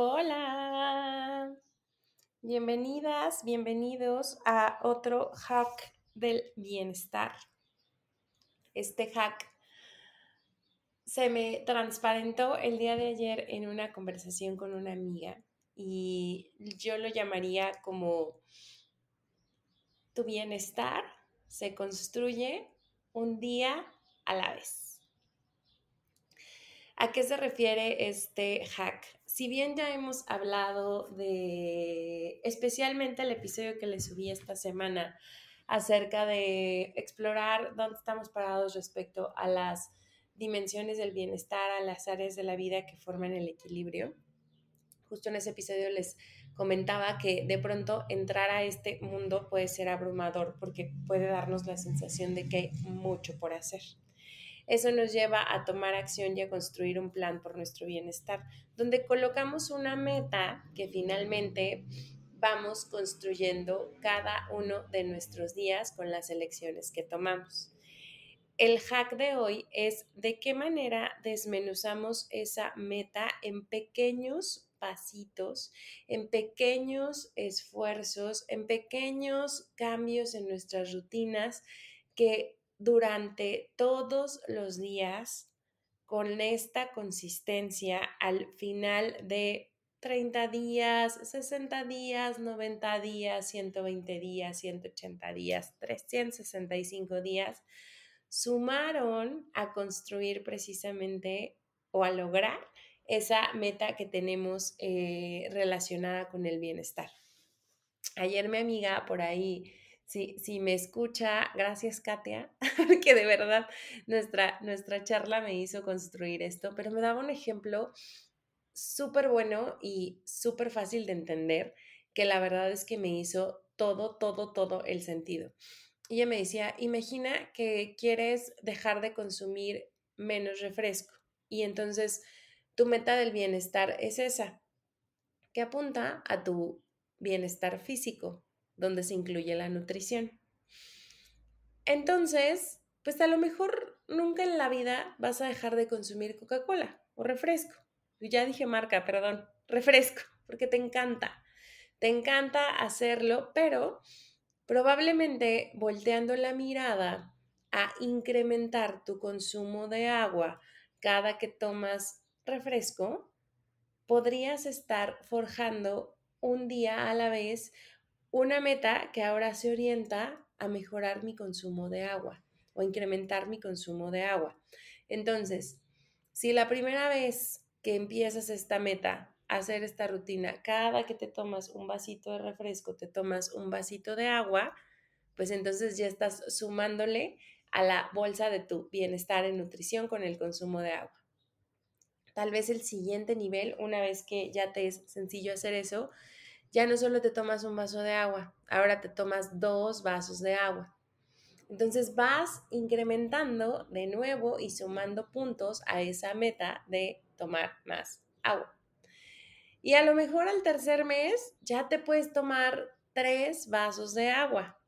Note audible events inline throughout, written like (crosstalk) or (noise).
Hola, bienvenidas, bienvenidos a otro hack del bienestar. Este hack se me transparentó el día de ayer en una conversación con una amiga y yo lo llamaría como tu bienestar se construye un día a la vez. ¿A qué se refiere este hack? Si bien ya hemos hablado de, especialmente el episodio que le subí esta semana, acerca de explorar dónde estamos parados respecto a las dimensiones del bienestar, a las áreas de la vida que forman el equilibrio. Justo en ese episodio les comentaba que de pronto entrar a este mundo puede ser abrumador porque puede darnos la sensación de que hay mucho por hacer. Eso nos lleva a tomar acción y a construir un plan por nuestro bienestar, donde colocamos una meta que finalmente vamos construyendo cada uno de nuestros días con las elecciones que tomamos. El hack de hoy es de qué manera desmenuzamos esa meta en pequeños pasitos, en pequeños esfuerzos, en pequeños cambios en nuestras rutinas que durante todos los días con esta consistencia al final de 30 días, 60 días, 90 días, 120 días, 180 días, 365 días, sumaron a construir precisamente o a lograr esa meta que tenemos eh, relacionada con el bienestar. Ayer mi amiga por ahí si, me escucha, gracias Katia, (laughs) que de verdad nuestra, nuestra charla me hizo construir esto, pero me daba un ejemplo súper bueno y súper fácil de entender, que la verdad es que me hizo todo, todo, todo el sentido. Y ella me decía, imagina que quieres dejar de consumir menos refresco y entonces tu meta del bienestar es esa, que apunta a tu bienestar físico, donde se incluye la nutrición. Entonces, pues a lo mejor nunca en la vida vas a dejar de consumir Coca-Cola o refresco. Ya dije marca, perdón, refresco, porque te encanta. Te encanta hacerlo, pero probablemente volteando la mirada a incrementar tu consumo de agua cada que tomas refresco, podrías estar forjando un día a la vez una meta que ahora se orienta a mejorar mi consumo de agua o incrementar mi consumo de agua. Entonces, si la primera vez que empiezas esta meta, hacer esta rutina, cada que te tomas un vasito de refresco, te tomas un vasito de agua, pues entonces ya estás sumándole a la bolsa de tu bienestar en nutrición con el consumo de agua. Tal vez el siguiente nivel, una vez que ya te es sencillo hacer eso, ya no solo te tomas un vaso de agua, ahora te tomas dos vasos de agua. Entonces vas incrementando de nuevo y sumando puntos a esa meta de tomar más agua. Y a lo mejor al tercer mes ya te puedes tomar tres vasos de agua.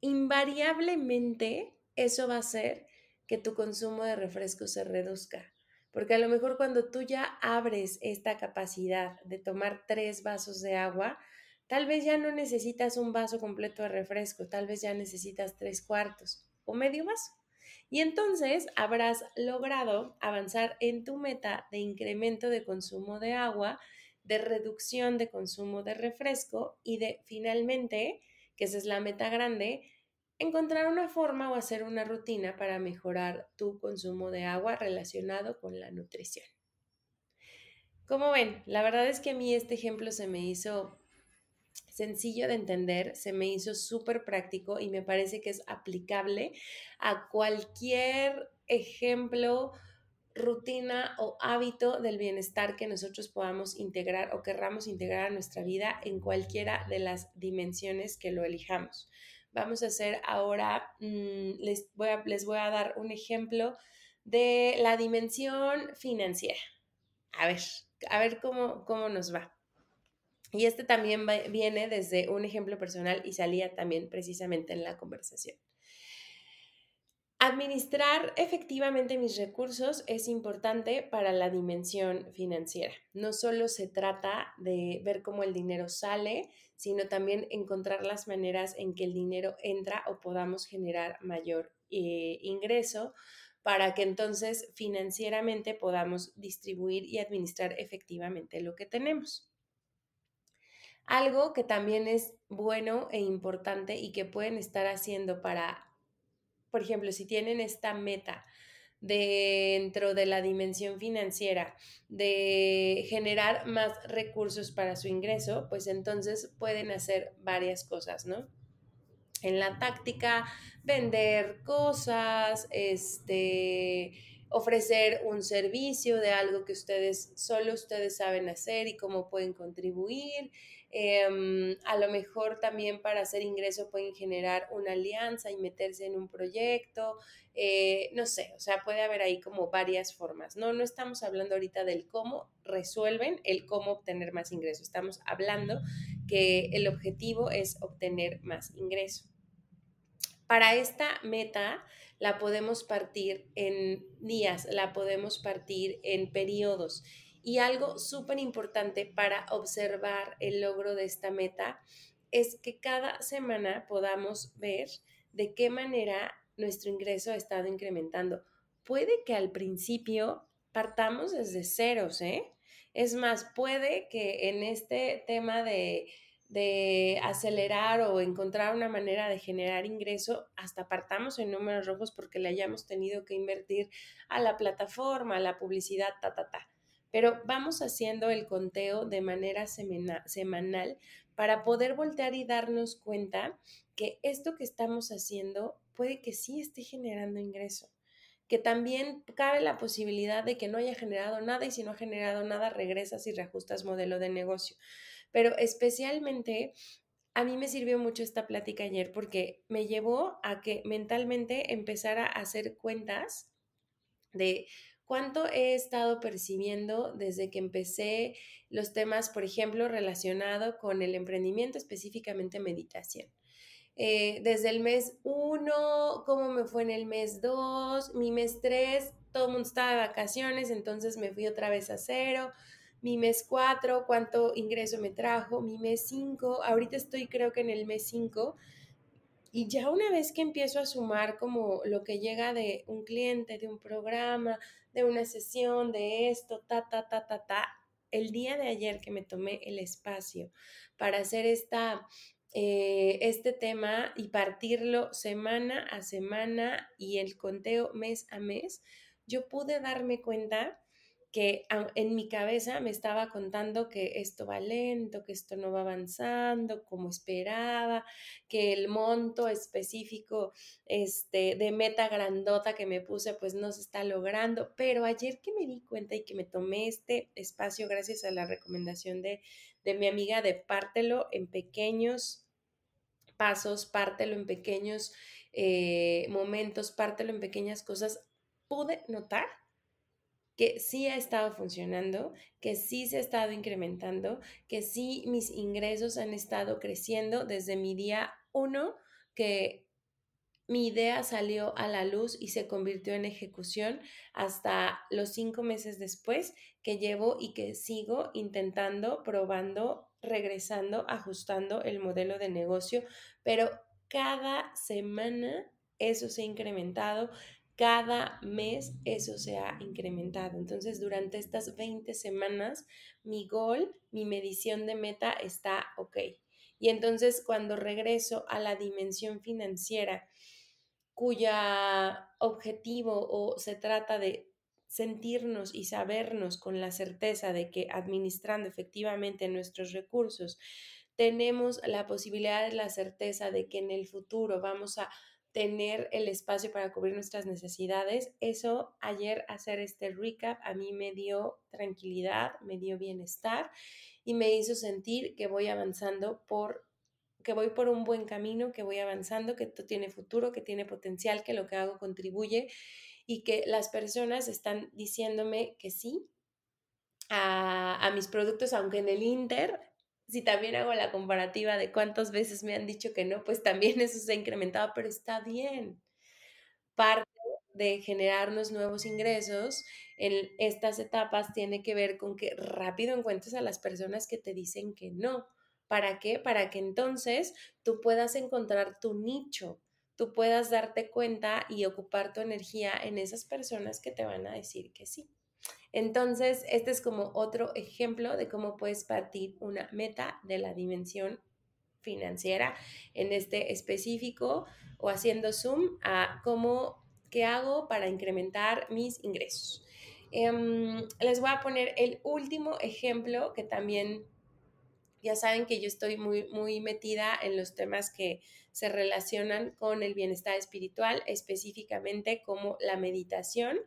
Invariablemente eso va a hacer que tu consumo de refresco se reduzca. Porque a lo mejor cuando tú ya abres esta capacidad de tomar tres vasos de agua, tal vez ya no necesitas un vaso completo de refresco, tal vez ya necesitas tres cuartos o medio vaso. Y entonces habrás logrado avanzar en tu meta de incremento de consumo de agua, de reducción de consumo de refresco y de finalmente, que esa es la meta grande, encontrar una forma o hacer una rutina para mejorar tu consumo de agua relacionado con la nutrición. Como ven, la verdad es que a mí este ejemplo se me hizo sencillo de entender, se me hizo súper práctico y me parece que es aplicable a cualquier ejemplo, rutina o hábito del bienestar que nosotros podamos integrar o querramos integrar a nuestra vida en cualquiera de las dimensiones que lo elijamos. Vamos a hacer ahora, mm, les, voy a, les voy a dar un ejemplo de la dimensión financiera. A ver, a ver cómo, cómo nos va. Y este también viene desde un ejemplo personal y salía también precisamente en la conversación. Administrar efectivamente mis recursos es importante para la dimensión financiera. No solo se trata de ver cómo el dinero sale, sino también encontrar las maneras en que el dinero entra o podamos generar mayor eh, ingreso para que entonces financieramente podamos distribuir y administrar efectivamente lo que tenemos. Algo que también es bueno e importante y que pueden estar haciendo para por ejemplo, si tienen esta meta dentro de la dimensión financiera de generar más recursos para su ingreso, pues entonces pueden hacer varias cosas, ¿no? En la táctica, vender cosas, este, ofrecer un servicio de algo que ustedes, solo ustedes saben hacer y cómo pueden contribuir, Em, a lo mejor también para hacer ingreso pueden generar una alianza y meterse en un proyecto. Eh, no sé, o sea, puede haber ahí como varias formas. No, no estamos hablando ahorita del cómo resuelven el cómo obtener más ingreso. Estamos hablando que el objetivo es obtener más ingreso. Para esta meta la podemos partir en días, la podemos partir en periodos y algo súper importante para observar el logro de esta meta es que cada semana podamos ver de qué manera nuestro ingreso ha estado incrementando. Puede que al principio partamos desde ceros, ¿eh? Es más, puede que en este tema de, de acelerar o encontrar una manera de generar ingreso, hasta partamos en números rojos porque le hayamos tenido que invertir a la plataforma, a la publicidad, ta, ta, ta pero vamos haciendo el conteo de manera semanal para poder voltear y darnos cuenta que esto que estamos haciendo puede que sí esté generando ingreso, que también cabe la posibilidad de que no haya generado nada y si no ha generado nada regresas y reajustas modelo de negocio. Pero especialmente a mí me sirvió mucho esta plática ayer porque me llevó a que mentalmente empezara a hacer cuentas de cuánto he estado percibiendo desde que empecé los temas, por ejemplo, relacionado con el emprendimiento, específicamente meditación. Eh, desde el mes 1, cómo me fue en el mes 2, mi mes 3, todo el mundo estaba de vacaciones, entonces me fui otra vez a cero. Mi mes 4, cuánto ingreso me trajo. Mi mes 5, ahorita estoy creo que en el mes 5 y ya una vez que empiezo a sumar como lo que llega de un cliente, de un programa, de una sesión, de esto, ta, ta, ta, ta, ta, el día de ayer que me tomé el espacio para hacer esta, eh, este tema y partirlo semana a semana y el conteo mes a mes, yo pude darme cuenta que en mi cabeza me estaba contando que esto va lento, que esto no va avanzando como esperaba, que el monto específico este, de meta grandota que me puse pues no se está logrando. Pero ayer que me di cuenta y que me tomé este espacio gracias a la recomendación de, de mi amiga de pártelo en pequeños pasos, pártelo en pequeños eh, momentos, pártelo en pequeñas cosas, pude notar que sí ha estado funcionando, que sí se ha estado incrementando, que sí mis ingresos han estado creciendo desde mi día uno, que mi idea salió a la luz y se convirtió en ejecución hasta los cinco meses después que llevo y que sigo intentando, probando, regresando, ajustando el modelo de negocio, pero cada semana eso se ha incrementado, cada mes eso se ha incrementado. Entonces, durante estas 20 semanas, mi gol, mi medición de meta está ok. Y entonces, cuando regreso a la dimensión financiera, cuya objetivo o se trata de sentirnos y sabernos con la certeza de que administrando efectivamente nuestros recursos, tenemos la posibilidad de la certeza de que en el futuro vamos a tener el espacio para cubrir nuestras necesidades. Eso ayer hacer este recap a mí me dio tranquilidad, me dio bienestar y me hizo sentir que voy avanzando por que voy por un buen camino, que voy avanzando, que esto tiene futuro, que tiene potencial, que lo que hago contribuye y que las personas están diciéndome que sí a, a mis productos, aunque en el Inter si también hago la comparativa de cuántas veces me han dicho que no, pues también (laughs) eso se ha incrementado, pero está bien. parte de generarnos nuevos ingresos en estas etapas tiene que ver con que rápido encuentres a las personas que te dicen que no. ¿Para qué? Para que entonces tú puedas encontrar tu nicho, tú puedas darte cuenta y ocupar tu energía en esas personas que te van a decir que sí. Entonces, este es como otro ejemplo de cómo puedes partir una meta de la dimensión financiera en este específico o haciendo zoom a cómo, qué hago para incrementar mis ingresos. Em, les voy a poner el último ejemplo que también ya saben que yo estoy muy, muy metida en los temas que se relacionan con el bienestar espiritual, específicamente como la meditación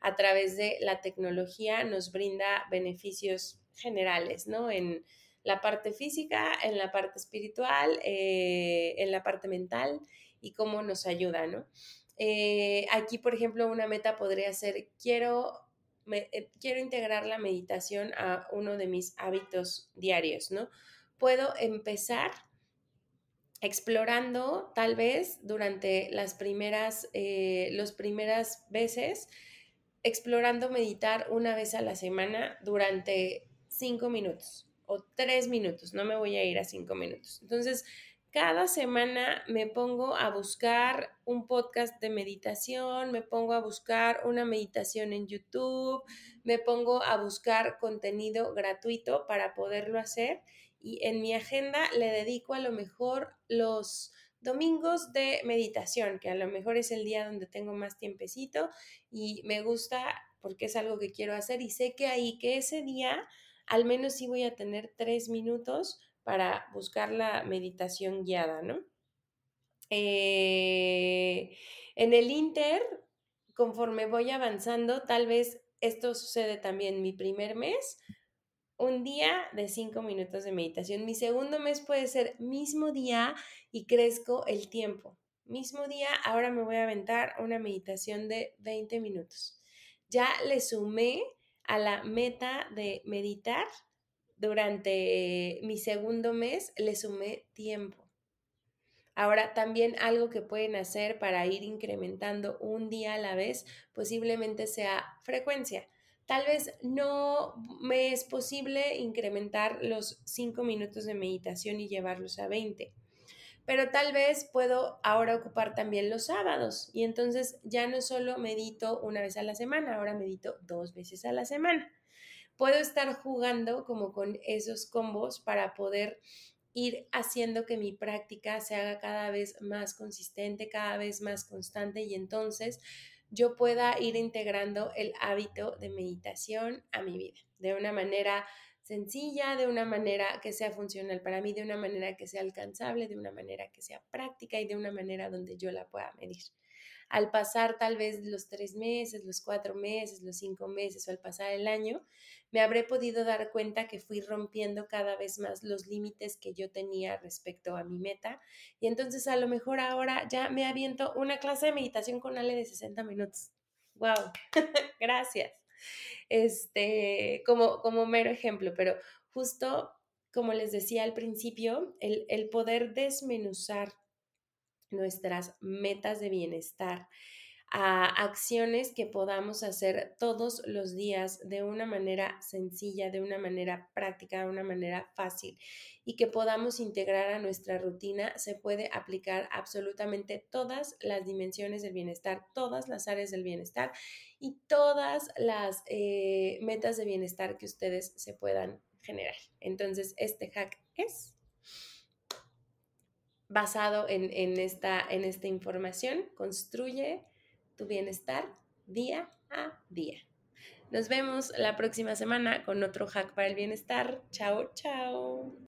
a través de la tecnología nos brinda beneficios generales, ¿no? En la parte física, en la parte espiritual, eh, en la parte mental y cómo nos ayuda, ¿no? Eh, aquí, por ejemplo, una meta podría ser, quiero eh, quiero integrar la meditación a uno de mis hábitos diarios, ¿no? Puedo empezar explorando tal vez durante las primeras, primeras veces, explorando meditar una vez a la semana durante cinco minutos o tres minutos, no me voy a ir a cinco minutos. Entonces, cada semana me pongo a buscar un podcast de meditación, me pongo a buscar una meditación en YouTube, me pongo a buscar contenido gratuito para poderlo hacer y en mi agenda le dedico a lo mejor los domingos de meditación, que a lo mejor es el día donde tengo más tiempecito y me gusta porque es algo que quiero hacer y sé que ahí, que ese día al menos sí voy a tener tres minutos para buscar la meditación guiada, ¿no? Eh, en el Inter, conforme voy avanzando, tal vez esto sucede también mi primer mes, un día de cinco minutos de meditación. Mi segundo mes puede ser mismo día y crezco el tiempo. Mismo día, ahora me voy a aventar una meditación de 20 minutos. Ya le sumé a la meta de meditar durante mi segundo mes le sumé tiempo. Ahora, también algo que pueden hacer para ir incrementando un día a la vez, posiblemente sea frecuencia. Tal vez no me es posible incrementar los cinco minutos de meditación y llevarlos a 20, pero tal vez puedo ahora ocupar también los sábados y entonces ya no solo medito una vez a la semana, ahora medito dos veces a la semana. Puedo estar jugando como con esos combos para poder ir haciendo que mi práctica se haga cada vez más consistente, cada vez más constante y entonces yo pueda ir integrando el hábito de meditación a mi vida de una manera sencilla, de una manera que sea funcional para mí, de una manera que sea alcanzable, de una manera que sea práctica y de una manera donde yo la pueda medir al pasar tal vez los tres meses, los cuatro meses, los cinco meses o al pasar el año, me habré podido dar cuenta que fui rompiendo cada vez más los límites que yo tenía respecto a mi meta. Y entonces a lo mejor ahora ya me aviento una clase de meditación con Ale de 60 minutos. ¡Wow! (laughs) Gracias. Este, como, como mero ejemplo, pero justo como les decía al principio, el, el poder desmenuzar nuestras metas de bienestar, a acciones que podamos hacer todos los días de una manera sencilla, de una manera práctica, de una manera fácil y que podamos integrar a nuestra rutina, se puede aplicar absolutamente todas las dimensiones del bienestar, todas las áreas del bienestar y todas las eh, metas de bienestar que ustedes se puedan generar. Entonces, este hack es basado en, esta, en esta información, construye tu bienestar día a día. Nos vemos la próxima semana con otro hack para el bienestar. Chao, chao.